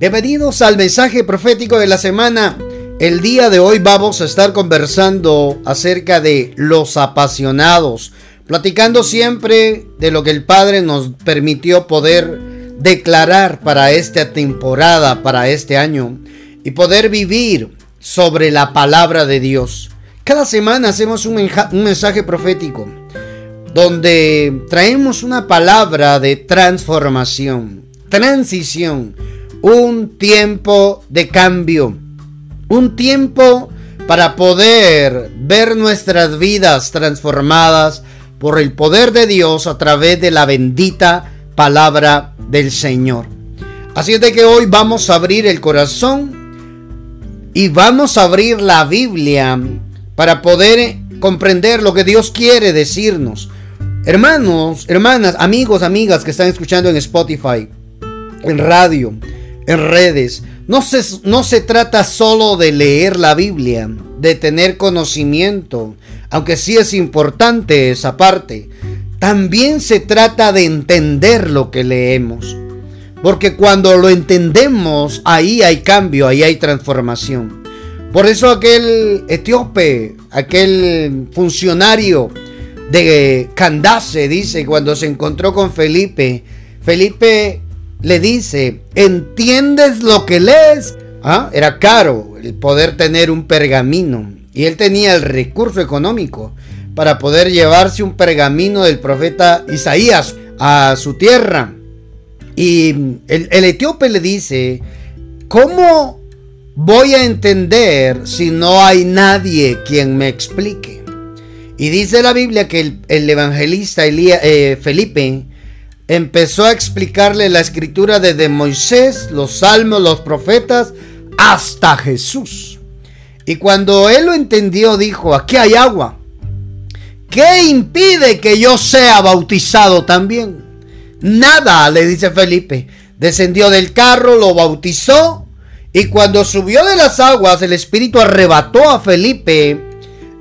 Bienvenidos al mensaje profético de la semana. El día de hoy vamos a estar conversando acerca de los apasionados, platicando siempre de lo que el Padre nos permitió poder declarar para esta temporada, para este año, y poder vivir sobre la palabra de Dios. Cada semana hacemos un, mensaje profético donde traemos una palabra de transformación, transición un tiempo de cambio, un tiempo para poder ver nuestras vidas transformadas por el poder de Dios a través de la bendita palabra del Señor. Así es de que hoy vamos a abrir el corazón y vamos a abrir la Biblia para poder comprender lo que Dios quiere decirnos. Hermanos, hermanas, amigos, amigas que están escuchando en Spotify, en radio, en redes. No se, no se trata solo de leer la Biblia, de tener conocimiento, aunque sí es importante esa parte. También se trata de entender lo que leemos. Porque cuando lo entendemos, ahí hay cambio, ahí hay transformación. Por eso aquel etíope, aquel funcionario de Candace, dice, cuando se encontró con Felipe, Felipe le dice, ¿entiendes lo que lees? ¿Ah? Era caro el poder tener un pergamino y él tenía el recurso económico para poder llevarse un pergamino del profeta Isaías a su tierra. Y el, etíope le dice, ¿cómo voy a entender si no hay nadie quien me explique? Y dice la Biblia que el, evangelista eh, Felipe empezó a explicarle la escritura desde Moisés, los salmos, los profetas, hasta Jesús. Y cuando él lo entendió, dijo, aquí hay agua. ¿Qué impide que yo sea bautizado también? Nada, le dice Felipe. Descendió del carro, lo bautizó. Y cuando subió de las aguas, el Espíritu arrebató a Felipe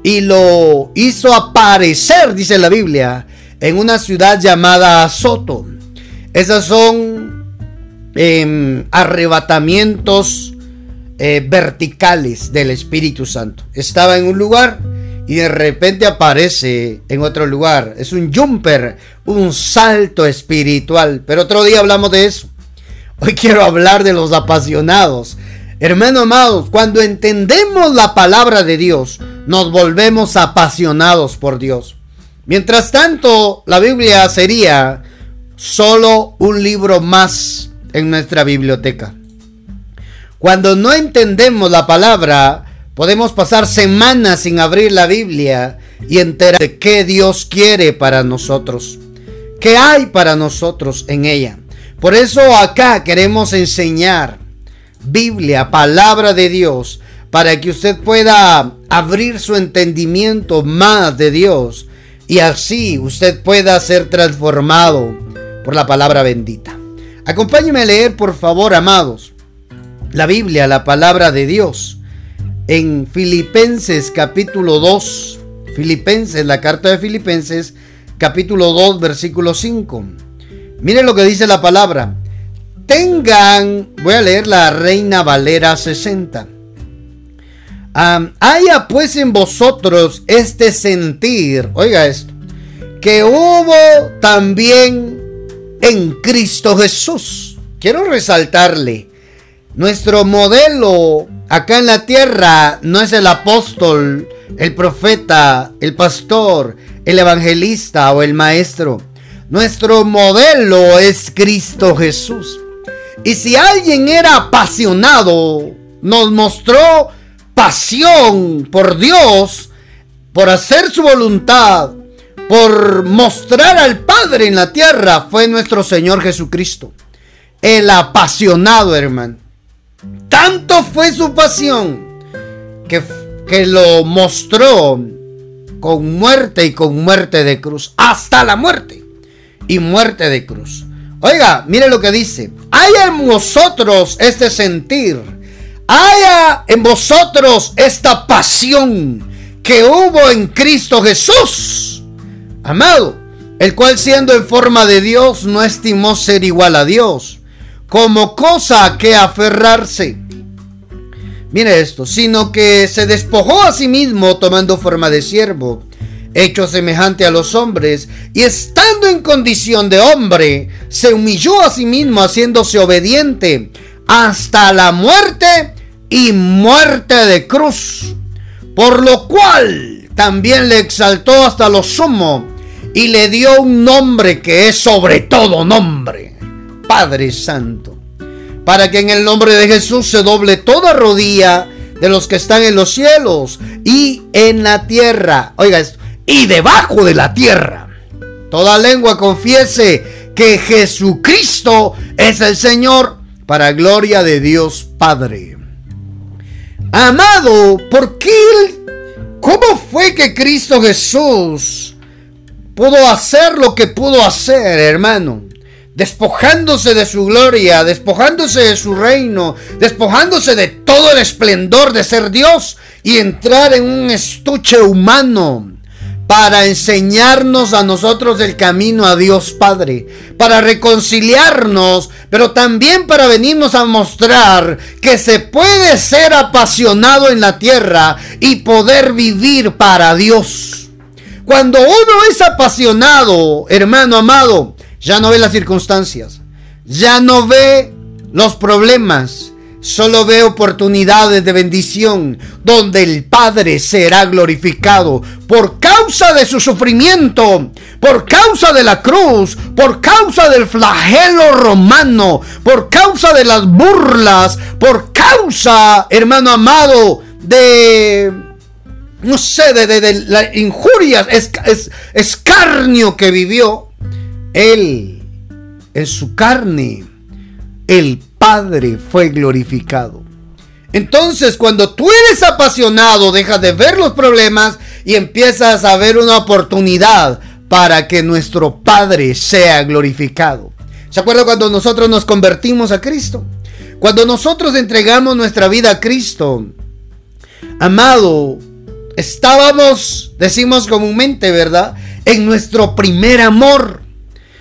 y lo hizo aparecer, dice la Biblia, en una ciudad llamada Soto. Esas son em, arrebatamientos eh, verticales del Espíritu Santo. Estaba en un lugar y de repente aparece en otro lugar. Es un jumper, un salto espiritual. Pero otro día hablamos de eso. Hoy quiero hablar de los apasionados. Hermanos amados, cuando entendemos la palabra de Dios, nos volvemos apasionados por Dios. Mientras tanto, la Biblia sería solo un libro más en nuestra biblioteca. Cuando no entendemos la palabra, podemos pasar semanas sin abrir la Biblia y enterar de qué Dios quiere para nosotros, qué hay para nosotros en ella. Por eso acá queremos enseñar Biblia, palabra de Dios, para que usted pueda abrir su entendimiento más de Dios y así usted pueda ser transformado por la palabra bendita. Acompáñeme a leer, por favor, amados, la Biblia, la palabra de Dios, en Filipenses capítulo 2, Filipenses, la carta de Filipenses capítulo 2, versículo 5. Miren lo que dice la palabra. Tengan, voy a leer la Reina Valera 60 haya pues en vosotros este sentir, oiga esto, que hubo también en Cristo Jesús. Quiero resaltarle, nuestro modelo acá en la tierra no es el apóstol, el profeta, el pastor, el evangelista o el maestro. Nuestro modelo es Cristo Jesús. Y si alguien era apasionado, nos mostró pasión por Dios, por hacer su voluntad, por mostrar al Padre en la tierra, fue nuestro Señor Jesucristo. El apasionado, hermano. Tanto fue su pasión que, que lo mostró con muerte y con muerte de cruz. Hasta la muerte y muerte de cruz. Oiga, mire lo que dice. Hay en vosotros este sentir haya en vosotros esta pasión que hubo en Cristo Jesús, amado, el cual siendo en forma de Dios no estimó ser igual a Dios, como cosa a que aferrarse. Mire esto, sino que se despojó a sí mismo tomando forma de siervo, hecho semejante a los hombres, y estando en condición de hombre, se humilló a sí mismo haciéndose obediente hasta la muerte y muerte de cruz, por lo cual también le exaltó hasta lo sumo y le dio un nombre que es sobre todo nombre, Padre Santo para que en el nombre de Jesús se doble toda rodilla de los que están en los cielos y en la tierra. Oiga y debajo de la tierra. Toda lengua confiese que Jesucristo es el Señor para gloria de Dios Padre. Amado, ¿por qué? ¿Cómo fue que Cristo Jesús pudo hacer lo que pudo hacer, hermano? despojándose de su gloria, despojándose de su reino, despojándose de todo el esplendor de ser Dios y entrar en un estuche humano para enseñarnos a nosotros el camino a Dios Padre, para reconciliarnos, pero también para venirnos a mostrar que se puede ser apasionado en la tierra y poder vivir para Dios. Cuando uno es apasionado, hermano amado, ya no ve las circunstancias. Ya no ve los problemas. Solo ve oportunidades de bendición donde el Padre será glorificado por causa de su sufrimiento, por causa de la cruz, por causa del flagelo romano, por causa de las burlas, por causa, hermano amado, de, no sé, de, de, la injuria, es, escarnio que vivió él, en su carne, el Padre fue glorificado. Entonces, cuando tú eres apasionado, dejas de ver los problemas y empiezas a ver una oportunidad para que nuestro Padre sea glorificado. ¿Se acuerda cuando nosotros nos convertimos a Cristo? Cuando nosotros entregamos nuestra vida a Cristo, amado, estábamos, decimos comúnmente, ¿verdad? En nuestro primer amor.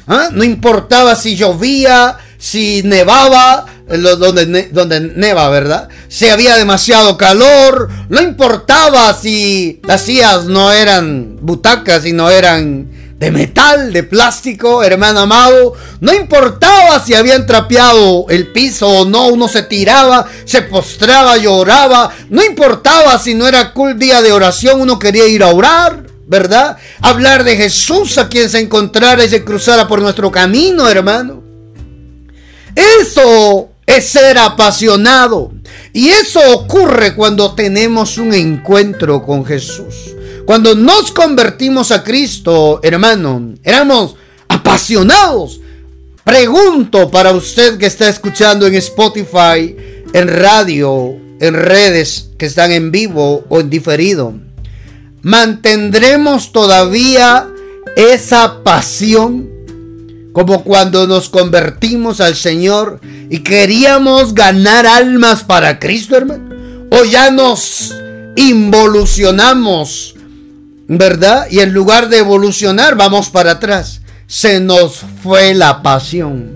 ¿Ah? No importaba si llovía, si nevaba, donde, donde neva, ¿verdad? Si había demasiado calor, no importaba si las sillas no eran butacas, no eran de metal, de plástico, hermano amado. No importaba si habían trapeado el piso o no, uno se tiraba, se postraba, lloraba. No importaba si no era cool día de oración, uno quería ir a orar. ¿verdad? Hablar de Jesús a quien se encontrara y se cruzara por nuestro camino, hermano. Eso es ser apasionado. Y eso ocurre cuando tenemos un encuentro con Jesús. Cuando nos convertimos a Cristo, hermano, éramos apasionados. Pregunto para usted que está escuchando en Spotify, en radio, en redes que están en vivo o en diferido mantendremos todavía esa pasión como cuando nos convertimos al Señor y queríamos ganar almas para Cristo, hermano. O ya nos involucionamos, ¿verdad? Y en lugar de evolucionar, vamos para atrás. Se nos fue la pasión.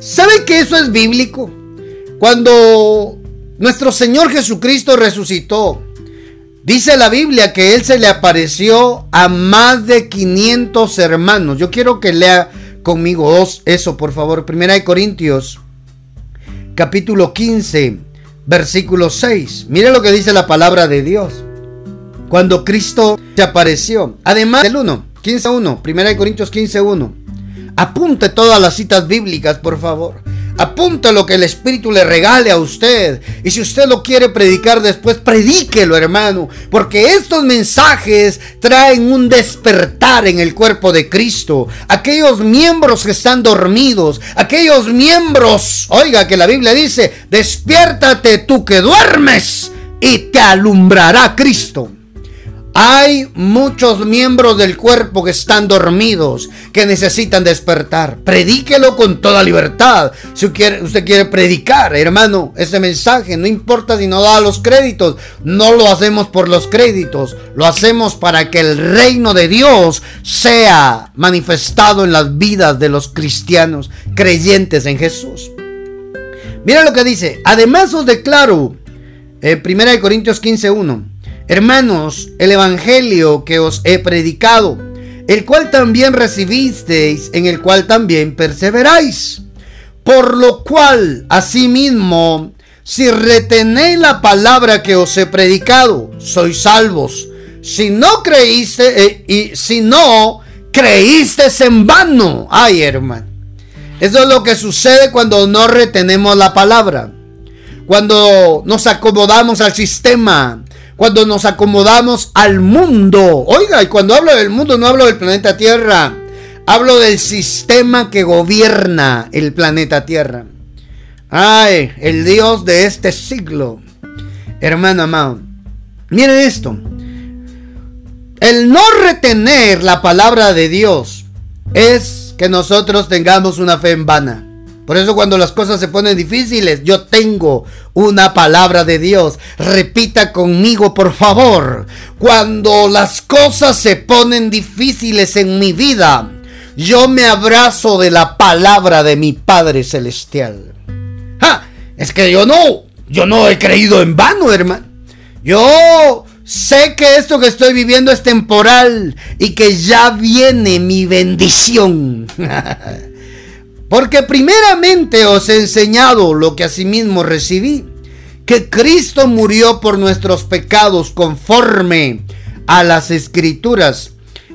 ¿Sabe que eso es bíblico? Cuando nuestro Señor Jesucristo resucitó, Dice la Biblia que él se le apareció a más de 500 hermanos. Yo quiero que lea conmigo eso, por favor. Primera de Corintios, capítulo 15, versículo 6. Mire lo que dice la palabra de Dios. Cuando Cristo se apareció. Además del 1, 15.1. Primera de Corintios 15.1. Apunte todas las citas bíblicas, por favor. Apunta lo que el Espíritu le regale a usted. Y si usted lo quiere predicar después, predíquelo, hermano. Porque estos mensajes traen un despertar en el cuerpo de Cristo. Aquellos miembros que están dormidos, aquellos miembros, oiga que la Biblia dice, despiértate tú que duermes y te alumbrará Cristo. Hay muchos miembros del cuerpo que están dormidos, que necesitan despertar. Predíquelo con toda libertad. Si usted quiere predicar, hermano, ese mensaje, no importa si no da los créditos, no lo hacemos por los créditos, lo hacemos para que el reino de Dios sea manifestado en las vidas de los cristianos creyentes en Jesús. Mira lo que dice. Además os declaro, en 1 Corintios 15.1, hermanos, el Evangelio que os he predicado, el cual también recibisteis, en el cual también perseveráis. Por lo cual, asimismo, si retenéis la palabra que os he predicado, sois salvos. Si no creíste, eh, y si no creíste en vano. Ay, hermano. Eso es lo que sucede cuando no retenemos la palabra. Cuando nos acomodamos al sistema. Cuando nos acomodamos al mundo. Oiga, y cuando hablo del mundo no hablo del planeta Tierra. Hablo del sistema que gobierna el planeta Tierra. Ay, el Dios de este siglo. Hermano amado. Miren esto. El no retener la palabra de Dios es que nosotros tengamos una fe en vana. Por eso cuando las cosas se ponen difíciles, yo tengo una palabra de Dios. Repita conmigo, por favor. Cuando las cosas se ponen difíciles en mi vida, yo me abrazo de la palabra de mi Padre Celestial. Es que yo no, yo no he creído en vano, hermano. Yo Sé que esto que estoy viviendo es temporal y que ya viene mi bendición. Porque primeramente os he enseñado lo que asimismo recibí, que Cristo murió por nuestros pecados conforme a las escrituras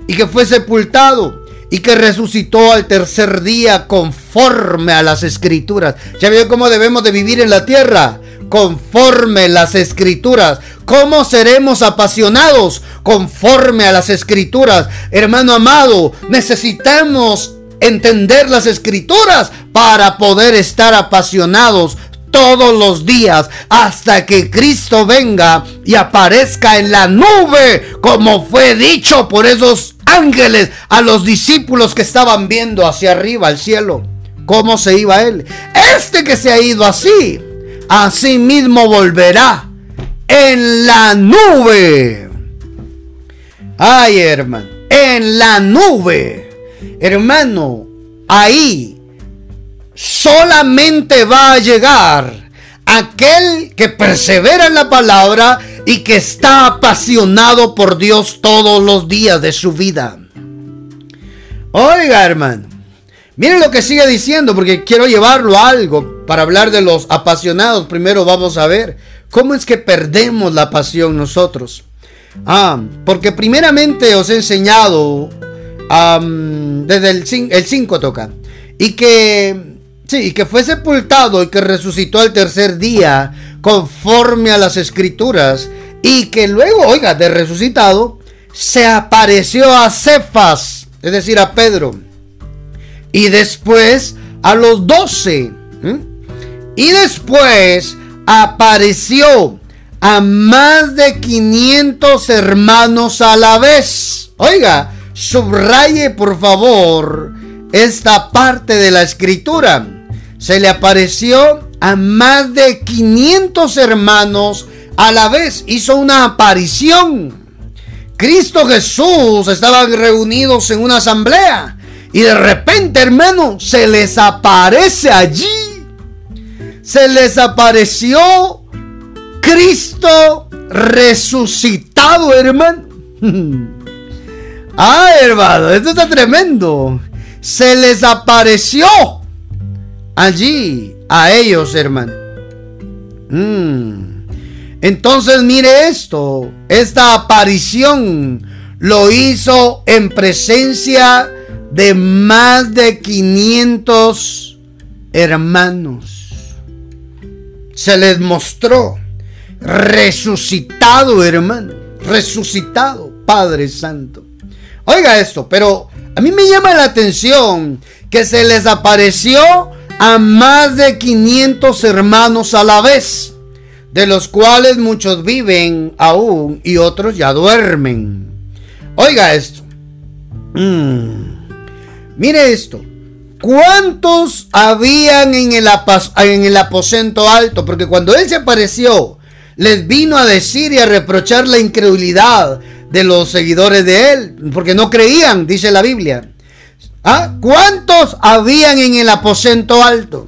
y que fue sepultado y que resucitó al tercer día conforme a las escrituras. ¿Ya vio cómo debemos de vivir en la tierra? Conforme las escrituras. ¿Cómo seremos apasionados? Conforme a las escrituras. Hermano amado, necesitamos entender las escrituras para poder estar apasionados todos los días hasta que Cristo venga y aparezca en la nube, como fue dicho por esos ángeles a los discípulos que estaban viendo hacia arriba al cielo. ¿Cómo se iba él? Este que se ha ido así, así mismo volverá en la nube. Ay, hermano, en la nube. Hermano, ahí solamente va a llegar aquel que persevera en la palabra y que está apasionado por Dios todos los días de su vida. Oiga, hermano, miren lo que sigue diciendo porque quiero llevarlo a algo para hablar de los apasionados. Primero vamos a ver cómo es que perdemos la pasión nosotros. Ah, porque primeramente os he enseñado desde el 5 toca. Y que Sí, que fue sepultado y que resucitó al tercer día conforme a las escrituras y que luego, oiga, de resucitado, se apareció a Cefas, es decir, a Pedro, y después a los doce, y después apareció a más de 500 hermanos a la vez. Oiga, subraye por favor esta parte de la escritura se le apareció a más de 500 hermanos a la vez. Hizo una aparición. Cristo Jesús estaban reunidos en una asamblea. Y de repente, hermano, se les aparece allí. Se les apareció Cristo resucitado, hermano. ah, hermano, esto está tremendo. Se les apareció allí a ellos, hermano. Mm. Entonces mire esto, esta aparición lo hizo en presencia de más de 500 hermanos. Se les mostró resucitado, hermano, resucitado, Padre Santo. Oiga esto, pero a mí me llama la atención que se les apareció a más de 500 hermanos a la vez, de los cuales muchos viven aún y otros ya duermen. Oiga esto. Mm. Mire esto. ¿Cuántos habían en el, en el aposento alto? Porque cuando él se apareció, les vino a decir y a reprochar la incredulidad de los seguidores de él, porque no creían, dice la Biblia. ¿Ah? ¿Cuántos habían en el aposento alto?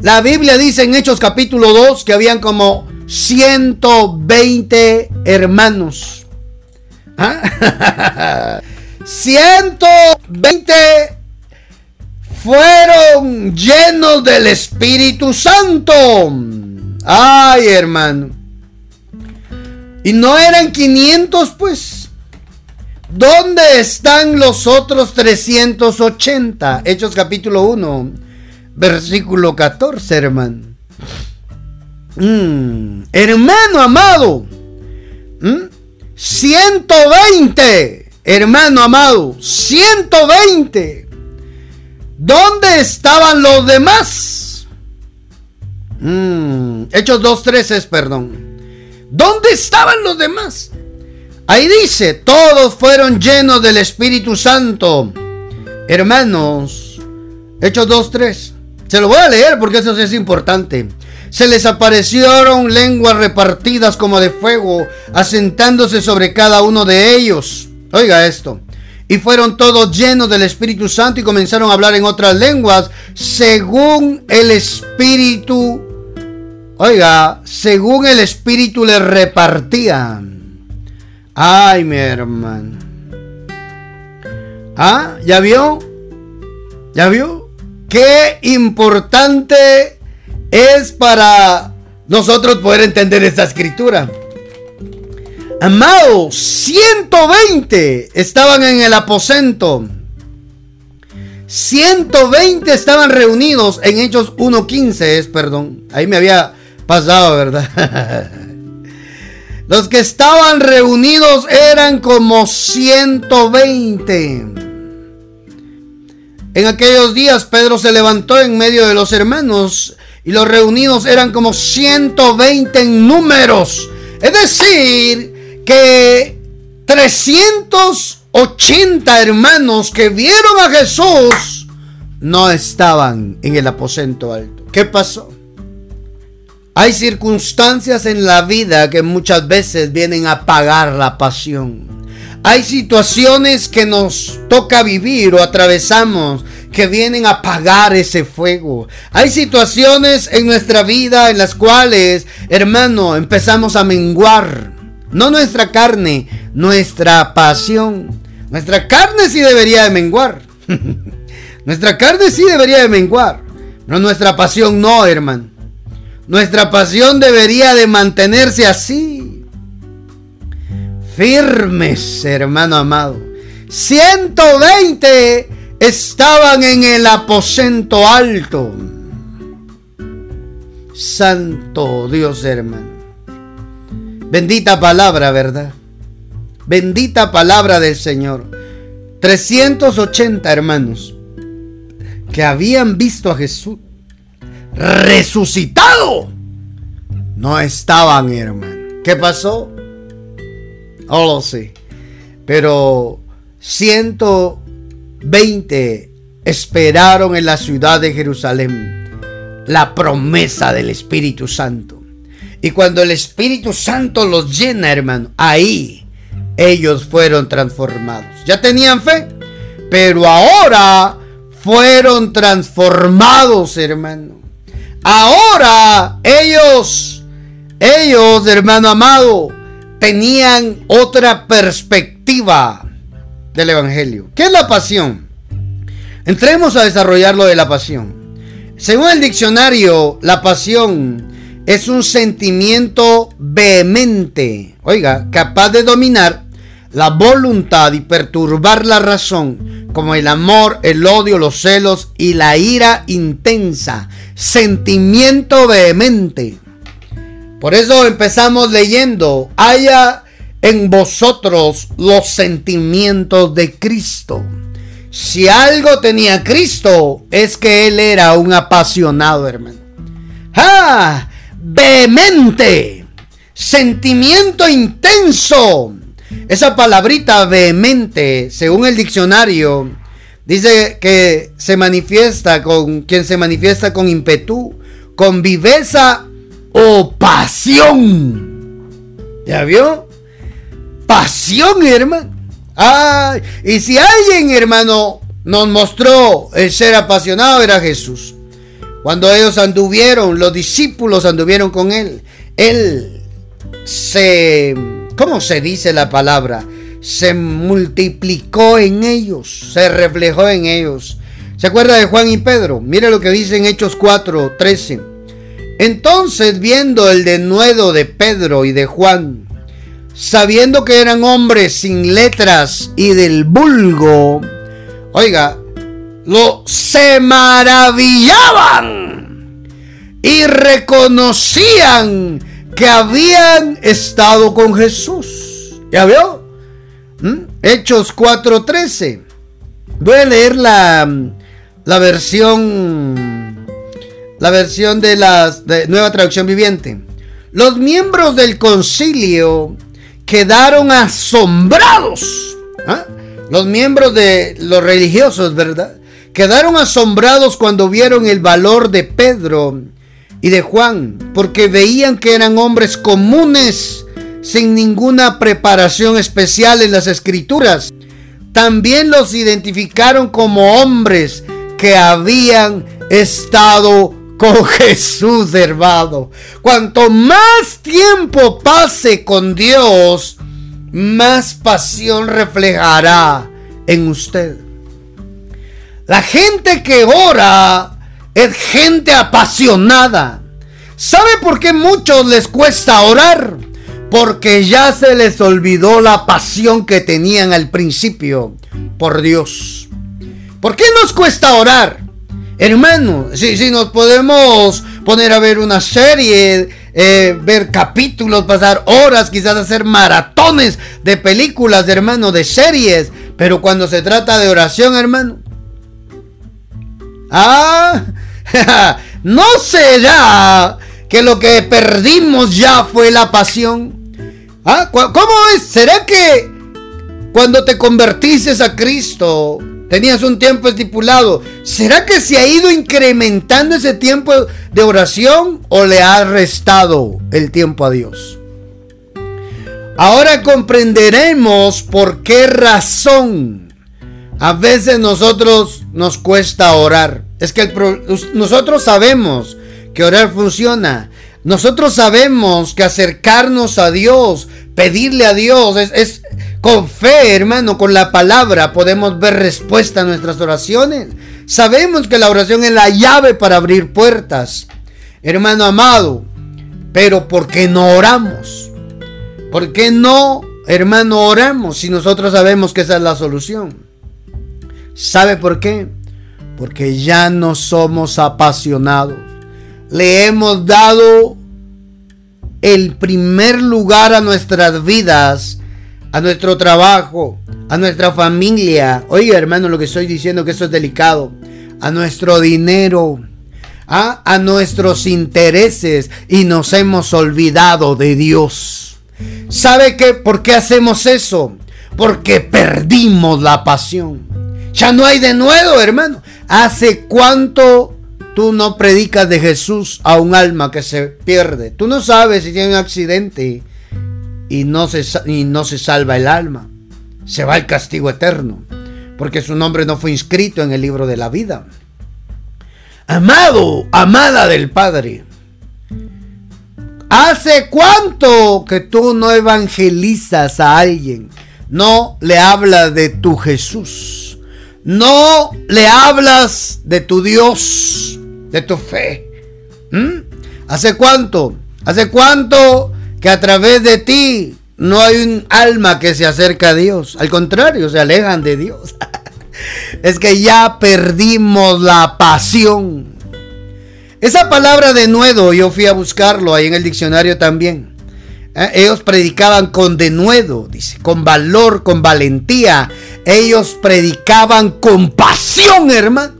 La Biblia dice en Hechos capítulo 2 que habían como 120 hermanos. 120 ¿Ah? fueron llenos del Espíritu Santo. Ay, hermano. Y no eran 500, pues. ¿Dónde están los otros 380? Hechos capítulo 1, versículo 14, hermano. Mm, hermano amado. 120. Mm, hermano amado. 120. ¿Dónde estaban los demás? Mm, Hechos 2.13 perdón. ¿Dónde estaban los demás? Ahí dice, todos fueron llenos del Espíritu Santo. Hermanos, Hechos 2.3. Se lo voy a leer porque eso es importante. Se les aparecieron lenguas repartidas como de fuego, asentándose sobre cada uno de ellos. Oiga esto. Y fueron todos llenos del Espíritu Santo y comenzaron a hablar en otras lenguas según el Espíritu. Oiga, según el Espíritu le repartían. Ay, mi hermano. Ah, ¿ya vio? ¿Ya vio? Qué importante es para nosotros poder entender esta escritura. Amados, 120 estaban en el aposento. 120 estaban reunidos en Hechos 1.15, es perdón. Ahí me había pasado, ¿verdad? Los que estaban reunidos eran como 120. En aquellos días Pedro se levantó en medio de los hermanos y los reunidos eran como 120 en números. Es decir, que 380 hermanos que vieron a Jesús no estaban en el aposento alto. ¿Qué pasó? Hay circunstancias en la vida que muchas veces vienen a apagar la pasión. Hay situaciones que nos toca vivir o atravesamos que vienen a apagar ese fuego. Hay situaciones en nuestra vida en las cuales, hermano, empezamos a menguar no nuestra carne, nuestra pasión. Nuestra carne sí debería de menguar. nuestra carne sí debería de menguar. Pero nuestra pasión no, hermano. Nuestra pasión debería de mantenerse así. Firmes, hermano amado. 120 estaban en el aposento alto. Santo Dios, hermano. Bendita palabra, ¿verdad? Bendita palabra del Señor. 380 hermanos que habían visto a Jesús resucitado. No estaban, hermano. ¿Qué pasó? No lo sé. Pero 120 esperaron en la ciudad de Jerusalén la promesa del Espíritu Santo. Y cuando el Espíritu Santo los llena, hermano, ahí ellos fueron transformados. Ya tenían fe, pero ahora fueron transformados, hermano. Ahora ellos, ellos, hermano amado, tenían otra perspectiva del Evangelio. ¿Qué es la pasión? Entremos a desarrollar lo de la pasión. Según el diccionario, la pasión es un sentimiento vehemente, oiga, capaz de dominar la voluntad y perturbar la razón, como el amor, el odio, los celos y la ira intensa. Sentimiento vehemente. Por eso empezamos leyendo, haya en vosotros los sentimientos de Cristo. Si algo tenía Cristo, es que Él era un apasionado, hermano. ¡Ah! vehemente, sentimiento intenso. Esa palabrita vehemente, según el diccionario, dice que se manifiesta con quien se manifiesta con impetu, con viveza o pasión. ¿Ya vio? Pasión, hermano. Ay, y si alguien, hermano, nos mostró el ser apasionado, era Jesús. Cuando ellos anduvieron, los discípulos anduvieron con él, él se, ¿cómo se dice la palabra? Se multiplicó en ellos, se reflejó en ellos. ¿Se acuerda de Juan y Pedro? Mire lo que dice en Hechos 4, 13. Entonces, viendo el denuedo de Pedro y de Juan, sabiendo que eran hombres sin letras y del vulgo, oiga, lo se maravillaban y reconocían que habían estado con Jesús. ¿Ya vio? ¿Mm? Hechos 4:13. Voy a leer la, la versión la versión de la nueva traducción viviente. Los miembros del concilio quedaron asombrados. ¿ah? Los miembros de los religiosos, ¿verdad? Quedaron asombrados cuando vieron el valor de Pedro y de Juan, porque veían que eran hombres comunes, sin ninguna preparación especial en las escrituras. También los identificaron como hombres que habían estado con Jesús, hermano. Cuanto más tiempo pase con Dios, más pasión reflejará en usted. La gente que ora es gente apasionada. ¿Sabe por qué muchos les cuesta orar? Porque ya se les olvidó la pasión que tenían al principio por Dios. ¿Por qué nos cuesta orar? Hermano, si, si nos podemos poner a ver una serie, eh, ver capítulos, pasar horas, quizás hacer maratones de películas, hermano, de series. Pero cuando se trata de oración, hermano. Ah, no será que lo que perdimos ya fue la pasión. Ah, ¿cómo es? ¿Será que cuando te convertiste a Cristo Tenías un tiempo estipulado. ¿Será que se ha ido incrementando ese tiempo de oración o le ha restado el tiempo a Dios? Ahora comprenderemos por qué razón a veces nosotros nos cuesta orar. Es que nosotros sabemos que orar funciona. Nosotros sabemos que acercarnos a Dios, pedirle a Dios, es, con fe, hermano, con la palabra podemos ver respuesta a nuestras oraciones. Sabemos que la oración es la llave para abrir puertas. Hermano amado, pero ¿por qué no oramos? ¿Por qué no, hermano, oramos si nosotros sabemos que esa es la solución? ¿Sabe por qué? Porque ya no somos apasionados le hemos dado el primer lugar a nuestras vidas, a nuestro trabajo, a nuestra familia. Oiga, hermano, lo que estoy diciendo que eso es delicado. A nuestro dinero, a, a nuestros intereses y nos hemos olvidado de Dios. ¿Sabe qué? ¿Por qué hacemos eso? Porque perdimos la pasión. Ya no hay de nuevo, hermano. ¿Hace cuánto Tú no predicas de Jesús a un alma que se pierde. Tú no sabes si tiene un accidente y no se, y no se salva el alma. Se va al castigo eterno. Porque su nombre no fue inscrito en el libro de la vida. Amado, amada del Padre. ¿Hace cuánto que tú no evangelizas a alguien? No le hablas de tu Jesús. No le hablas de tu Dios de tu fe. ¿Mm? ¿Hace cuánto? ¿Hace cuánto que a través de ti no hay un alma que se acerca a Dios? Al contrario, se alejan de Dios. es que ya perdimos la pasión. Esa palabra de nuevo, yo fui a buscarlo ahí en el diccionario también. ¿Eh? Ellos predicaban con denuedo, dice, con valor, con valentía. Ellos predicaban con pasión, hermano.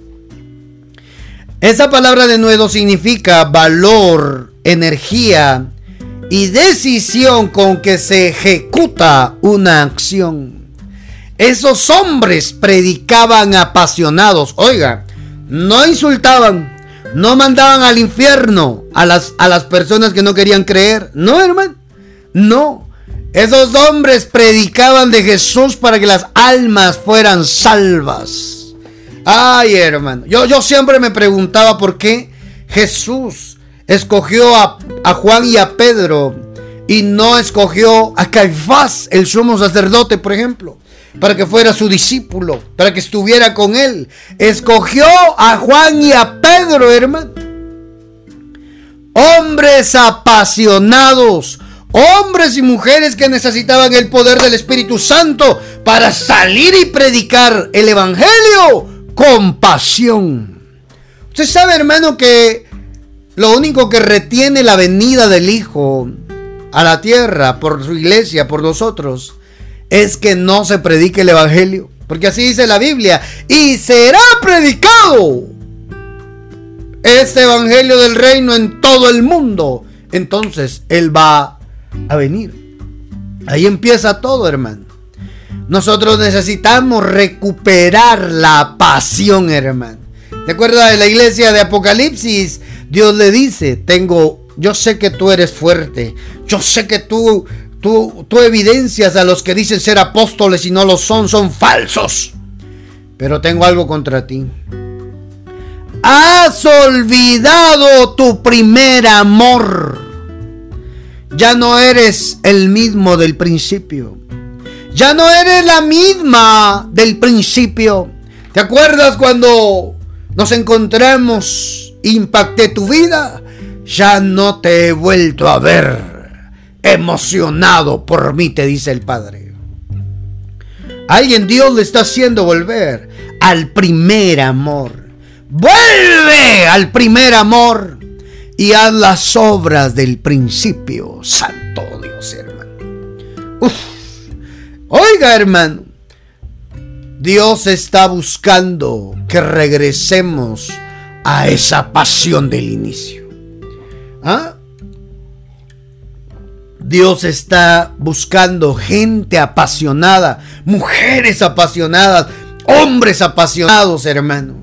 Esa palabra de nuevo significa valor, energía y decisión con que se ejecuta una acción. Esos hombres predicaban apasionados. Oiga, no insultaban, no mandaban al infierno a las, a las personas que no querían creer. No, hermano. No. Esos hombres predicaban de Jesús para que las almas fueran salvas. Ay, hermano. Yo, yo siempre me preguntaba por qué Jesús escogió a, a Juan y a Pedro y no escogió a Caifás, el sumo sacerdote, por ejemplo, para que fuera su discípulo, para que estuviera con él. Escogió a Juan y a Pedro, hermano. Hombres apasionados, hombres y mujeres que necesitaban el poder del Espíritu Santo para salir y predicar el Evangelio con pasión. Usted sabe, hermano, que lo único que retiene la venida del Hijo a la tierra por su iglesia, por nosotros, es que no se predique el Evangelio. Porque así dice la Biblia. Y será predicado este Evangelio del reino en todo el mundo. Entonces Él va a venir. Ahí empieza todo, hermano. Nosotros necesitamos recuperar la pasión, hermano. ¿Te acuerdas de la iglesia de Apocalipsis? Dios le dice, tengo, yo sé que tú eres fuerte, yo sé que tú, tú, tú evidencias a los que dicen ser apóstoles y no lo son, son falsos. Pero tengo algo contra ti. Has olvidado tu primer amor. Ya no eres el mismo del principio. Ya no eres la misma del principio. ¿Te acuerdas cuando nos encontramos? Impacté tu vida. Ya no te he vuelto a ver. Emocionado por mí, te dice el Padre. Alguien Dios le está haciendo volver al primer amor. Vuelve al primer amor y haz las obras del principio. Santo Dios, hermano. Oiga, hermano. Dios está buscando que regresemos a esa pasión del inicio. ¿Ah? Dios está buscando gente apasionada, mujeres apasionadas, hombres apasionados, hermano,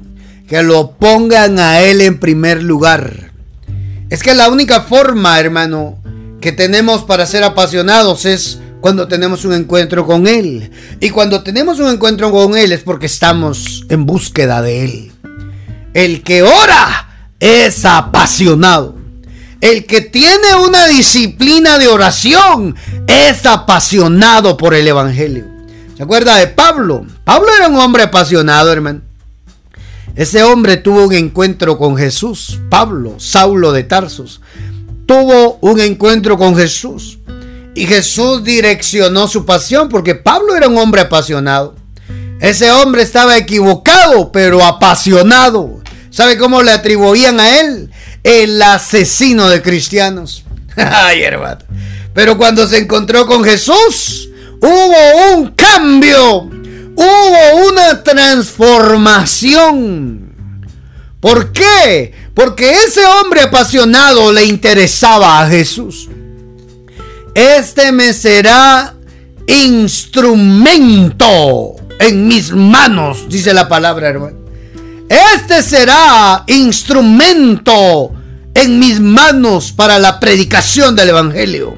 que lo pongan a Él en primer lugar es que la única forma, hermano, que tenemos para ser apasionados es cuando tenemos un encuentro con Él. Y cuando tenemos un encuentro con Él es porque estamos en búsqueda de Él. El que ora es apasionado. El que tiene una disciplina de oración es apasionado por el Evangelio. ¿Se acuerda de Pablo? Pablo era un hombre apasionado, hermano. Ese hombre tuvo un encuentro con Jesús. Pablo, Saulo de Tarsos, tuvo un encuentro con Jesús. Y Jesús direccionó su pasión porque Pablo era un hombre apasionado. Ese hombre estaba equivocado, pero apasionado. ¿Sabe cómo le atribuían a él? El asesino de cristianos. Ay, hermano. Pero cuando se encontró con Jesús, hubo un cambio hubo una transformación. ¿Por qué? Porque ese hombre apasionado le interesaba a Jesús. Este me será instrumento en mis manos, dice la palabra, hermano. Este será instrumento en mis manos para la predicación del Evangelio.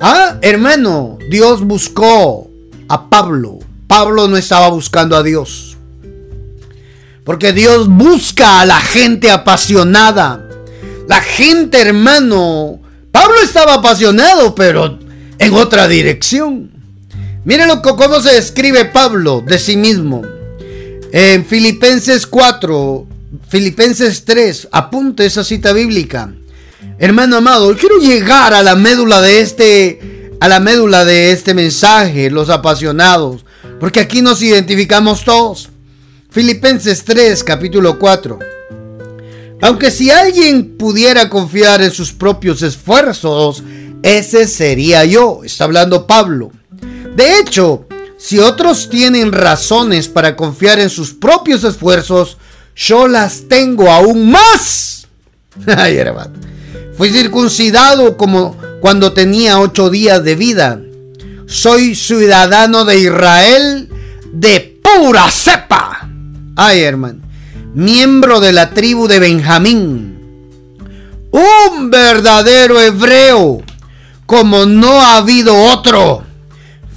Ah, hermano, Dios buscó a Pablo Pablo no estaba buscando a Dios. Porque Dios busca a la gente apasionada. La gente, hermano. Pablo estaba apasionado, pero en otra dirección. Miren lo, cómo se describe Pablo de sí mismo. En Filipenses 4, Filipenses 3, apunte esa cita bíblica. Hermano amado, quiero llegar a la médula de este a la médula de este mensaje, los apasionados. Porque aquí nos identificamos todos. Filipenses 3, capítulo 4. Aunque si alguien pudiera confiar en sus propios esfuerzos, ese sería yo. Está hablando Pablo. De hecho, si otros tienen razones para confiar en sus propios esfuerzos, yo las tengo aún más. Ay. Fui circuncidado como cuando tenía ocho días de vida soy ciudadano de Israel de pura cepa. Ay, hermano. Miembro de la tribu de Benjamín. Un verdadero hebreo, como no ha habido otro.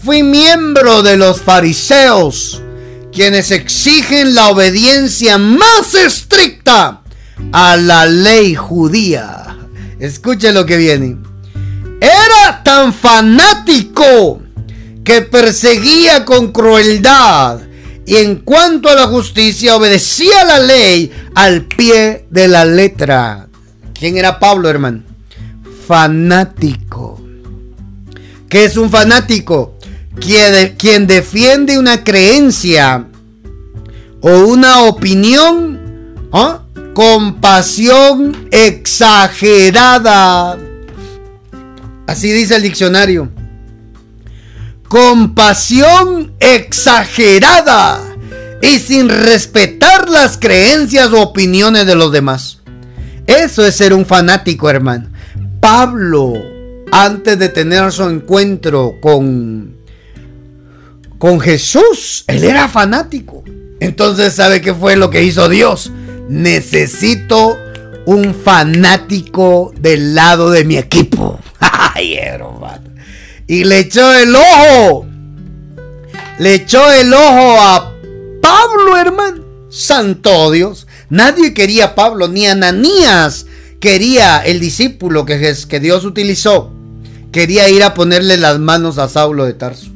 Fui miembro de los fariseos, quienes exigen la obediencia más estricta a la ley judía. Escuche lo que viene. Era tan fanático que perseguía con crueldad y en cuanto a la justicia obedecía la ley al pie de la letra. ¿Quién era Pablo, hermano? Fanático. ¿Qué es un fanático? Quien, defiende una creencia o una opinión ¿ah? con pasión exagerada. Así dice el diccionario. Compasión exagerada y sin respetar las creencias o opiniones de los demás. Eso es ser un fanático, hermano. Pablo, antes de tener su encuentro con, con Jesús, él era fanático. Entonces, ¿sabe qué fue lo que hizo Dios? Necesito un fanático del lado de mi equipo. Ay, hermano y le echó el ojo. Le echó el ojo a Pablo, hermano. Santo Dios. Nadie quería a Pablo, ni Ananías quería el discípulo que, que Dios utilizó. Quería ir a ponerle las manos a Saulo de Tarso.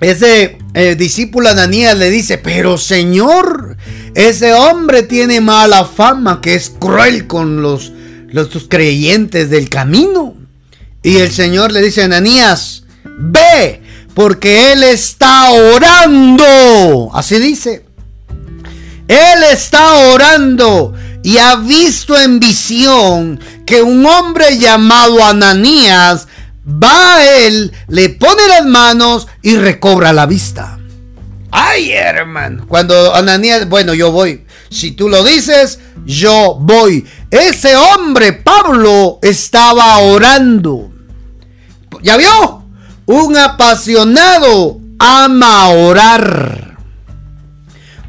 Ese eh, discípulo Ananías le dice, pero Señor, ese hombre tiene mala fama, que es cruel con los, los creyentes del camino. Y el Señor le dice a Ananías, ve, porque Él está orando. Así dice. Él está orando y ha visto en visión que un hombre llamado Ananías va a él, le pone las manos y recobra la vista. Ay, hermano. Cuando Ananías, bueno, yo voy. Si tú lo dices, yo voy. Ese hombre, Pablo, estaba orando. ¿Ya vio? Un apasionado ama sé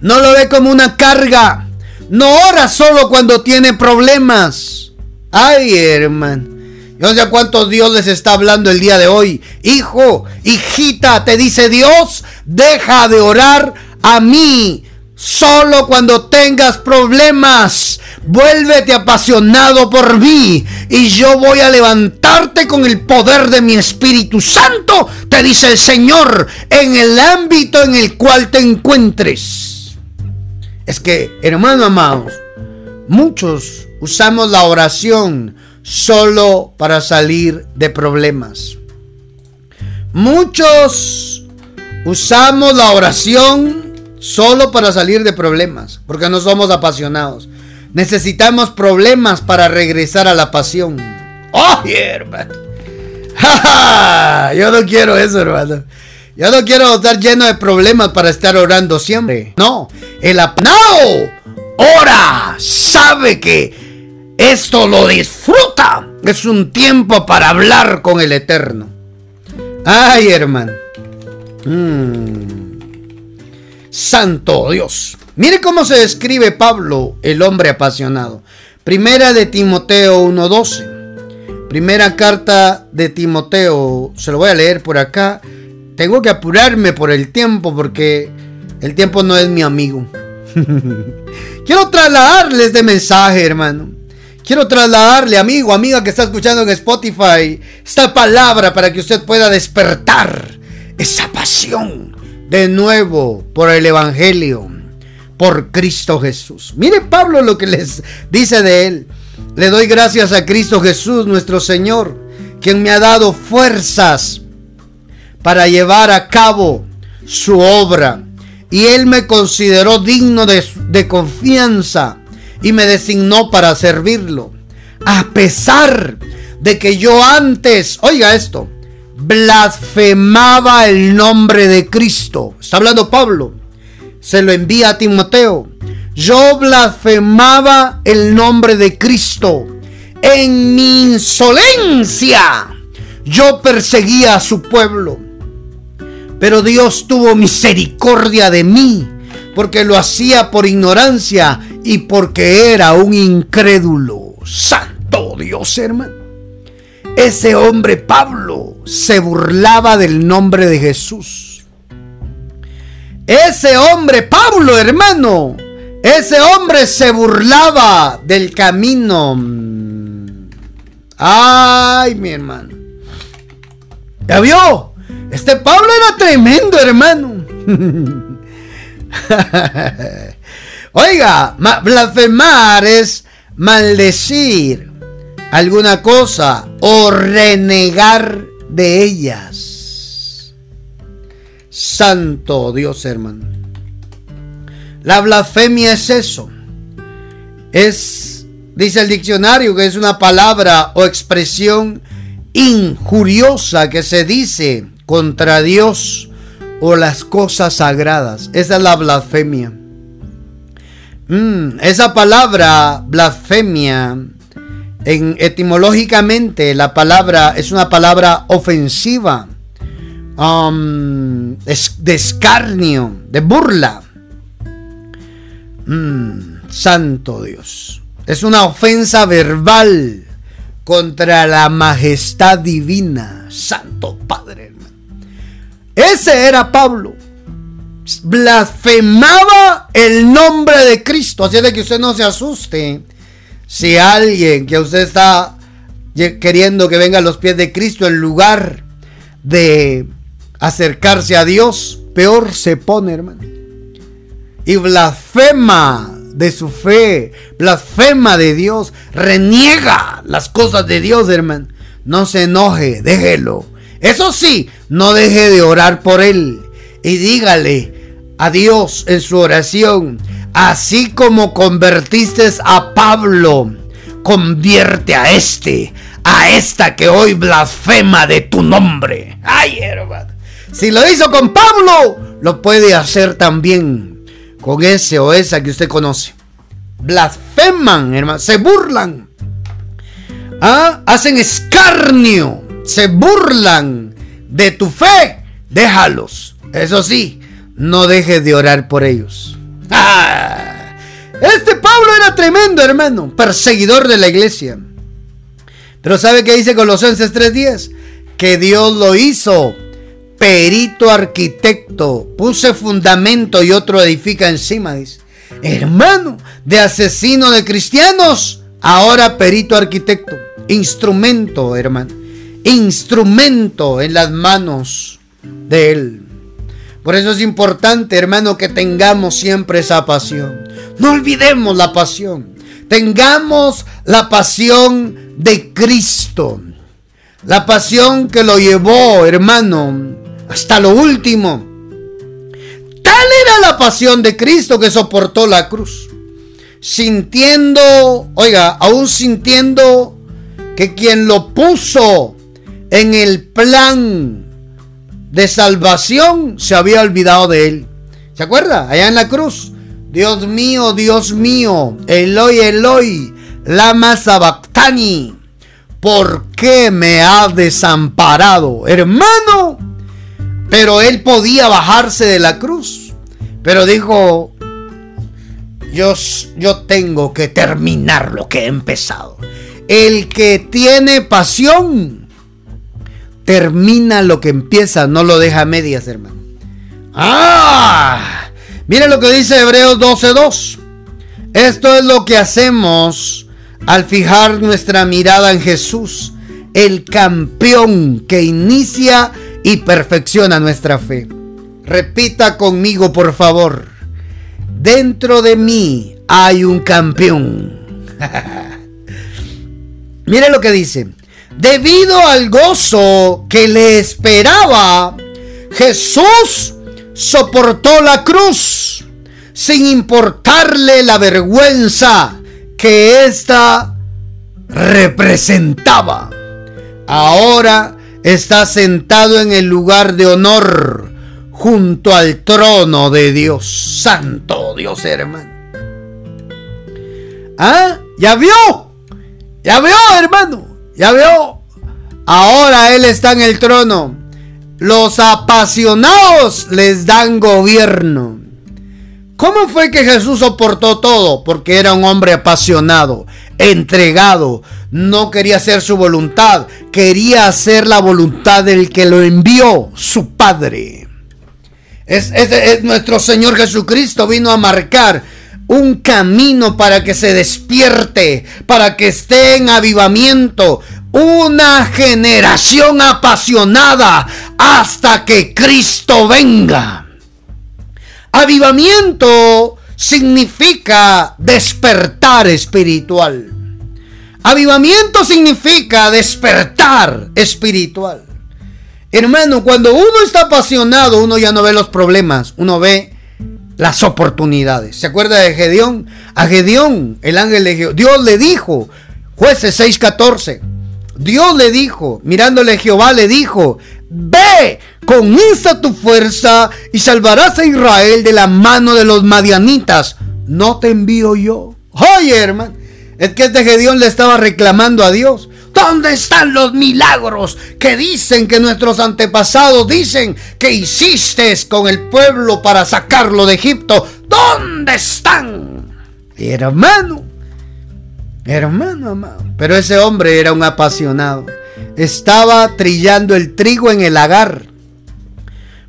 No lo ve como una carga. No ora solo cuando tiene problemas. Ay, hermano. Yo no sé cuántos Dios les está hablando el día de hoy. Hijo, hijita, te dice Dios, deja de orar a mí. Solo cuando tengas problemas, vuélvete apasionado por mí y yo voy a levantarte con el poder de mi Espíritu Santo, te dice el Señor, en el ámbito en el cual te encuentres. Es que, hermano amados, muchos usamos la oración solo para salir de problemas. Muchos usamos la oración solo para salir de problemas, porque no somos apasionados. Necesitamos problemas para regresar a la pasión. ¡Oh, hermano! Yo no quiero eso, hermano. Yo no quiero estar lleno de problemas para estar orando siempre. No, el apanado ora, sabe que esto lo disfruta. Es un tiempo para hablar con el Eterno. Ay, hermano. Mmm. Santo Dios. Mire cómo se describe Pablo, el hombre apasionado. Primera de Timoteo 1.12. Primera carta de Timoteo, se lo voy a leer por acá. Tengo que apurarme por el tiempo porque el tiempo no es mi amigo. Quiero trasladarles este mensaje, hermano. Quiero trasladarle, amigo, amiga que está escuchando en Spotify, esta palabra para que usted pueda despertar esa pasión de nuevo por el Evangelio, por Cristo Jesús. Mire Pablo lo que les dice de él. Le doy gracias a Cristo Jesús, nuestro Señor, quien me ha dado fuerzas para llevar a cabo su obra. Y Él me consideró digno de, confianza y me designó para servirlo. A pesar de que yo antes, oiga esto, blasfemaba el nombre de Cristo. Está hablando Pablo. Se lo envía a Timoteo. Yo blasfemaba el nombre de Cristo. En mi insolencia yo perseguía a su pueblo. Pero Dios tuvo misericordia de mí porque lo hacía por ignorancia y porque era un incrédulo. Santo Dios, hermano. Ese hombre Pablo se burlaba del nombre de Jesús. Ese hombre Pablo, hermano, Ese hombre se burlaba del camino. Ay, mi hermano. ¿Ya vio? Este Pablo era tremendo, hermano. Oiga, blasfemar es maldecir alguna cosa o renegar de ellas. Santo Dios, hermano. La blasfemia es eso. Es, dice el diccionario, que es una palabra o expresión injuriosa que se dice contra Dios o las cosas sagradas. Esa es la blasfemia. Mm, esa palabra blasfemia, en, etimológicamente la palabra es una palabra ofensiva, um, de escarnio, de burla. Mm, santo Dios. Es una ofensa verbal contra la majestad divina. Santo Padre, Ese era Pablo blasfemaba el nombre de Cristo. Así de que usted no se asuste. Si alguien que usted está queriendo que venga a los pies de Cristo en lugar de acercarse a Dios, peor se pone, hermano. Y blasfema de su fe, blasfema de Dios, reniega las cosas de Dios, hermano. No se enoje, déjelo. Eso sí, no deje de orar por él y dígale, a Dios en su oración, así como convertiste a Pablo, convierte a este, a esta que hoy blasfema de tu nombre. Ay, hermano. Si lo hizo con Pablo, lo puede hacer también con ese o esa que usted conoce. Blasfeman, hermano, se burlan. ¿Ah? Hacen escarnio, se burlan de tu fe. Déjalos. Eso sí, no dejes de orar por ellos. ¡Ah! Este Pablo era tremendo, hermano, perseguidor de la iglesia. Pero ¿sabe qué dice Colosenses 3:10? Que Dios lo hizo perito arquitecto, puse fundamento y otro edifica encima, dice. Hermano, de asesino de cristianos, ahora perito arquitecto, instrumento, hermano, instrumento en las manos de él. Por eso es importante, hermano, que tengamos siempre esa pasión. No olvidemos la pasión. Tengamos la pasión de Cristo. La pasión que lo llevó, hermano, hasta lo último. Tal era la pasión de Cristo que soportó la cruz. Sintiendo, oiga, aún sintiendo que quien lo puso en el plan de salvación se había olvidado de él. ¿Se acuerda? Allá en la cruz. Dios mío, Dios mío, Eloi, Eloi, lama sabactani. ¿Por qué me ha desamparado? Hermano. Pero él podía bajarse de la cruz. Pero dijo, yo, yo tengo que terminar lo que he empezado. El que tiene pasión termina lo que empieza, no lo deja a medias, hermano. ¡Ah! Mire lo que dice Hebreos 12:2. Esto es lo que hacemos al fijar nuestra mirada en Jesús, el campeón que inicia y perfecciona nuestra fe. Repita conmigo, por favor. Dentro de mí hay un campeón. Mire lo que dice. Debido al gozo que le esperaba, Jesús soportó la cruz sin importarle la vergüenza que ésta representaba. Ahora está sentado en el lugar de honor junto al trono de Dios. Santo Dios, hermano. ¿Ah? ¿Ya vio? ¿Ya vio, hermano? Ya veo, ahora Él está en el trono. Los apasionados les dan gobierno. ¿Cómo fue que Jesús soportó todo? Porque era un hombre apasionado, entregado, no quería hacer su voluntad, quería hacer la voluntad del que lo envió, su Padre. Es, nuestro Señor Jesucristo vino a marcar un camino para que se despierte, para que esté en avivamiento. Una generación apasionada hasta que Cristo venga. Avivamiento significa despertar espiritual. Avivamiento significa despertar espiritual. Hermano, cuando uno está apasionado, uno ya no ve los problemas, uno ve las oportunidades. ¿Se acuerda de Gedeón? A Gedeón, el ángel de Dios le dijo, jueces 6:14, Dios le dijo, mirándole Jehová le dijo, ve, con esta tu fuerza y salvarás a Israel de la mano de los madianitas. No te envío yo. Oye, hermano, es que este Gedeón le estaba reclamando a Dios. ¿Dónde están los milagros que dicen que nuestros antepasados dicen que hiciste con el pueblo para sacarlo de Egipto? ¿Dónde están? Hermano, hermano amado. Pero ese hombre era un apasionado. Estaba trillando el trigo en el lagar.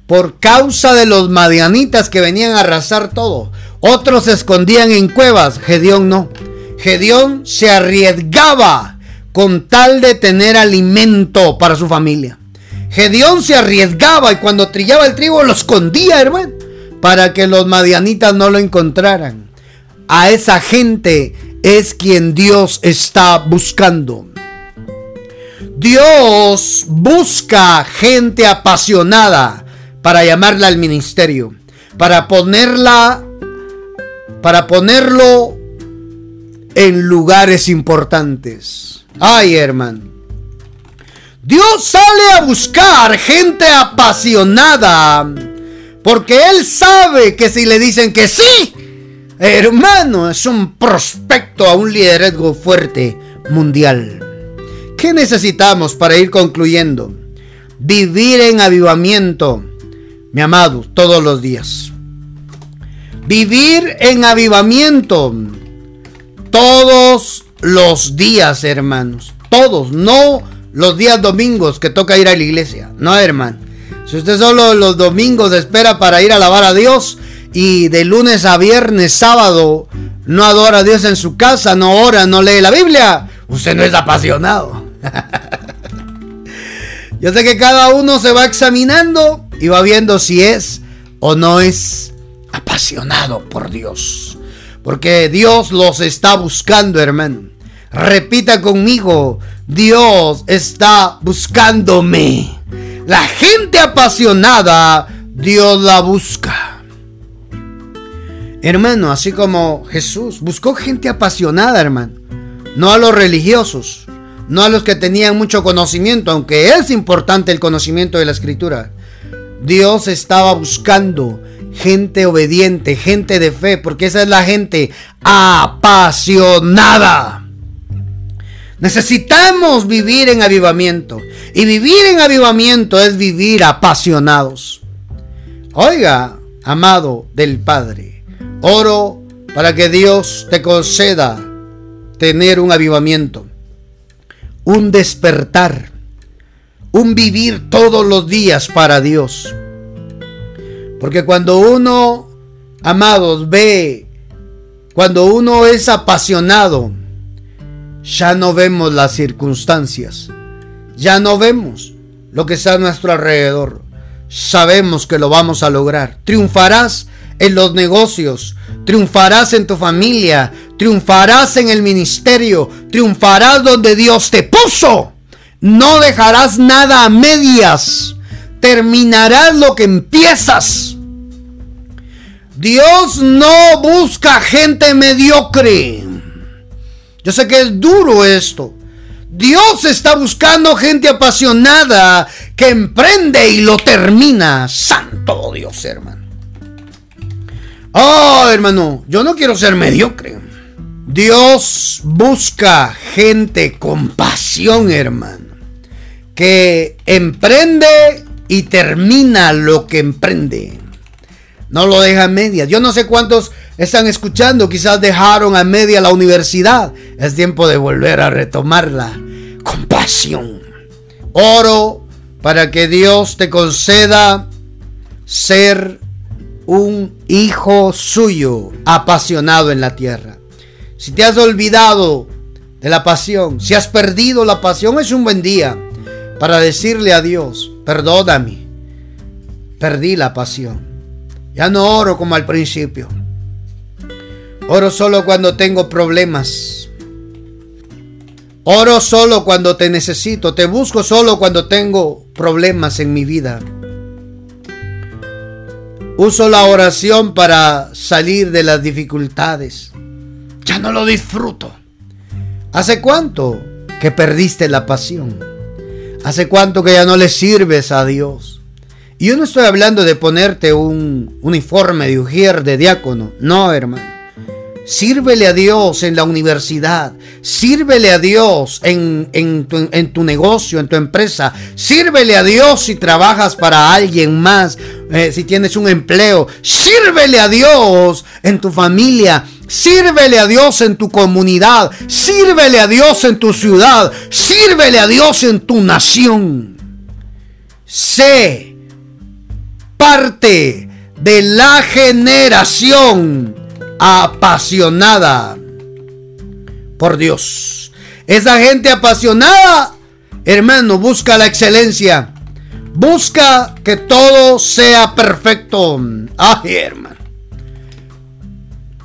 Por causa de los madianitas que venían a arrasar todo. Otros se escondían en cuevas. Gedeón no. Gedeón se arriesgaba con tal de tener alimento para su familia. Gedeón se arriesgaba y cuando trillaba el trigo lo escondía, hermano, para que los madianitas no lo encontraran. A esa gente es quien Dios está buscando. Dios busca gente apasionada para llamarla al ministerio, para ponerla, para ponerlo en lugares importantes. Ay, hermano. Dios sale a buscar gente apasionada. Porque Él sabe que si le dicen que sí, hermano, es un prospecto a un liderazgo fuerte mundial. ¿Qué necesitamos para ir concluyendo? Vivir en avivamiento, mi amado, todos los días. Vivir en avivamiento todos los días, hermanos. Todos, no los días domingos que toca ir a la iglesia. No, hermano. Si usted solo los domingos espera para ir a alabar a Dios y de lunes a viernes, sábado, no adora a Dios en su casa, no ora, no lee la Biblia, usted no es apasionado. Yo sé que cada uno se va examinando y va viendo si es o no es apasionado por Dios. Porque Dios los está buscando, hermano. Repita conmigo, Dios está buscándome. La gente apasionada, Dios la busca. Hermano, así como Jesús buscó gente apasionada, hermano. No a los religiosos, no a los que tenían mucho conocimiento, aunque es importante el conocimiento de la escritura. Dios estaba buscando gente obediente, gente de fe, porque esa es la gente apasionada. Necesitamos vivir en avivamiento. Y vivir en avivamiento es vivir apasionados. Oiga, amado del Padre, oro para que Dios te conceda tener un avivamiento, un despertar, un vivir todos los días para Dios. Porque cuando uno, amados, ve, cuando uno es apasionado, ya no vemos las circunstancias, ya no vemos lo que está a nuestro alrededor. Sabemos que lo vamos a lograr. Triunfarás en los negocios, triunfarás en tu familia, triunfarás en el ministerio, triunfarás donde Dios te puso. No dejarás nada a medias terminarás lo que empiezas. Dios no busca gente mediocre. Yo sé que es duro esto. Dios está buscando gente apasionada que emprende y lo termina. Santo Dios, hermano. Oh, hermano, yo no quiero ser mediocre. Dios busca gente con pasión, hermano. Que emprende y termina lo que emprende. No lo deja a medias. Yo no sé cuántos están escuchando, quizás dejaron a media la universidad. Es tiempo de volver a retomarla con pasión. Oro para que Dios te conceda ser un hijo suyo apasionado en la tierra. Si te has olvidado de la pasión, si has perdido la pasión, es un buen día para decirle a Dios, perdóname, perdí la pasión. Ya no oro como al principio. Oro solo cuando tengo problemas. Oro solo cuando te necesito. Te busco solo cuando tengo problemas en mi vida. Uso la oración para salir de las dificultades. Ya no lo disfruto. ¿Hace cuánto que perdiste la pasión? ¿Hace cuánto que ya no le sirves a Dios? Y yo no estoy hablando de ponerte un uniforme de ujier de diácono. No, hermano. Sírvele a Dios en la universidad. Sírvele a Dios en, tu, negocio, en tu empresa. Sírvele a Dios si trabajas para alguien más, eh, si tienes un empleo. Sírvele a Dios en tu familia. Sírvele a Dios en tu comunidad. Sírvele a Dios en tu ciudad. Sírvele a Dios en tu nación. Sé parte de la generación apasionada por Dios. Esa gente apasionada, hermano, busca la excelencia. Busca que todo sea perfecto. Ay, hermano.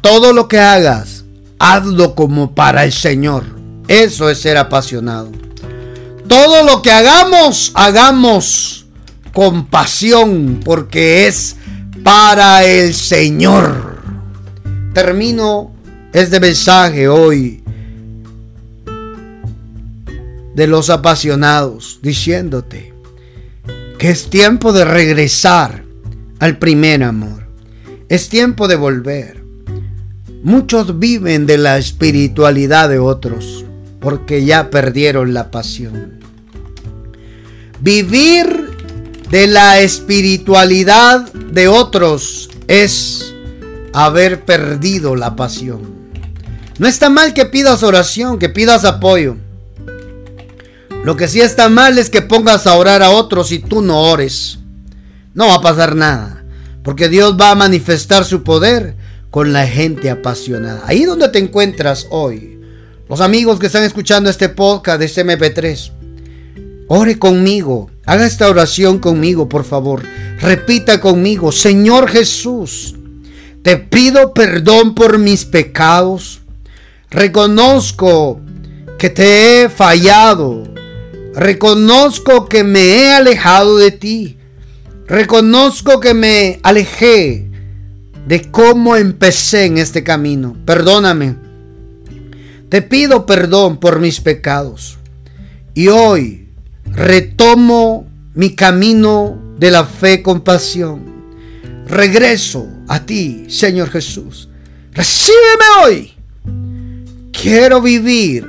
Todo lo que hagas, hazlo como para el Señor. Eso es ser apasionado. Todo lo que hagamos, hagamos con pasión, porque es para el Señor termino este mensaje hoy de los apasionados diciéndote que es tiempo de regresar al primer amor. Es tiempo de volver. Muchos viven de la espiritualidad de otros porque ya perdieron la pasión. Vivir de la espiritualidad de otros es haber perdido la pasión. No está mal que pidas oración, que pidas apoyo. Lo que sí está mal es que pongas a orar a otros y tú no ores. No va a pasar nada, porque Dios va a manifestar su poder con la gente apasionada. Ahí donde te encuentras hoy, los amigos que están escuchando este podcast de este MP3, ore conmigo, haga esta oración conmigo, por favor. Repita conmigo, Señor Jesús, te pido perdón por mis pecados. Reconozco que te he fallado. Reconozco que me he alejado de ti. Reconozco que me alejé de cómo empecé en este camino. Perdóname. Te pido perdón por mis pecados. Y hoy retomo mi camino de la fe con pasión regreso a ti, Señor Jesús. Recíbeme hoy. Quiero vivir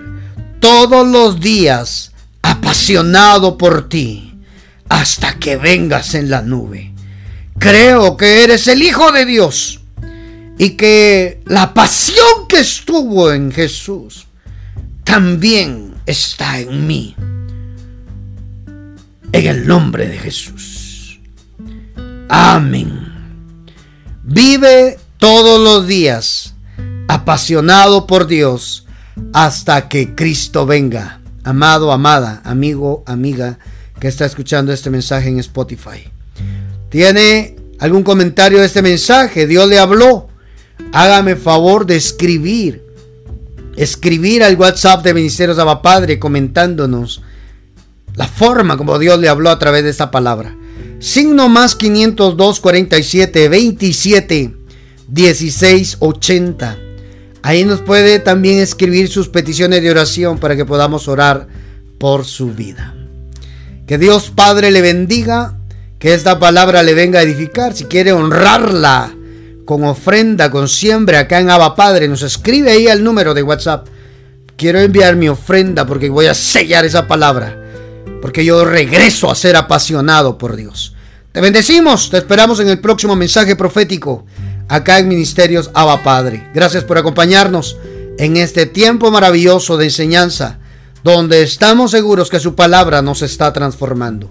todos los días apasionado por ti hasta que vengas en la nube. Creo que eres el Hijo de Dios y que la pasión que estuvo en Jesús también está en mí. En el nombre de Jesús. Amén. Vive todos los días apasionado por Dios hasta que Cristo venga. Amado, amada, amigo, amiga que está escuchando este mensaje en Spotify. ¿Tiene algún comentario de este mensaje? Dios le habló. Hágame favor de escribir. Escribir al WhatsApp de Ministerios Abba Padre comentándonos la forma como Dios le habló a través de esta palabra. Signo más 502 47 27 16 80. Ahí nos puede también escribir sus peticiones de oración para que podamos orar por su vida. Que Dios Padre le bendiga, que esta palabra le venga a edificar. Si quiere honrarla con ofrenda, con siembra acá en Abba Padre, nos escribe ahí al número de WhatsApp. Quiero enviar mi ofrenda porque voy a sellar esa palabra porque yo regreso a ser apasionado por Dios. Te bendecimos, te esperamos en el próximo mensaje profético acá en Ministerios Abba Padre. Gracias por acompañarnos en este tiempo maravilloso de enseñanza, donde estamos seguros que su palabra nos está transformando.